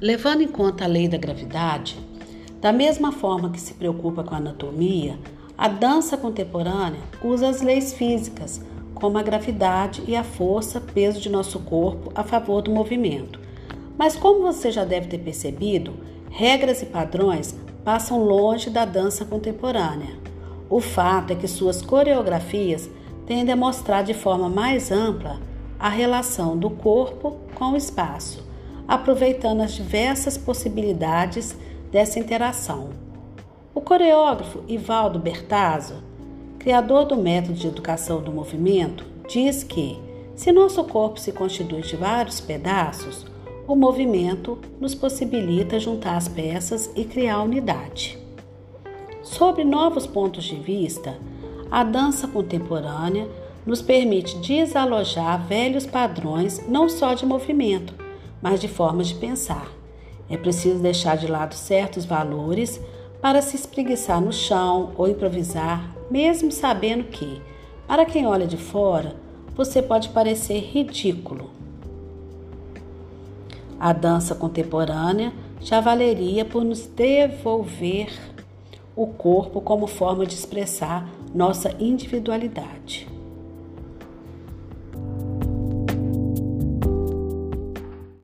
Levando em conta a lei da gravidade, da mesma forma que se preocupa com a anatomia, a dança contemporânea usa as leis físicas, como a gravidade e a força, peso de nosso corpo a favor do movimento. Mas como você já deve ter percebido, regras e padrões passam longe da dança contemporânea. O fato é que suas coreografias tendem a mostrar de forma mais ampla a relação do corpo com o espaço, aproveitando as diversas possibilidades dessa interação. O coreógrafo Ivaldo Bertazzo, criador do método de educação do movimento, diz que, se nosso corpo se constitui de vários pedaços, o movimento nos possibilita juntar as peças e criar unidade. Sobre novos pontos de vista, a dança contemporânea nos permite desalojar velhos padrões não só de movimento, mas de formas de pensar. É preciso deixar de lado certos valores para se espreguiçar no chão ou improvisar, mesmo sabendo que, para quem olha de fora, você pode parecer ridículo. A dança contemporânea já valeria por nos devolver o corpo como forma de expressar nossa individualidade.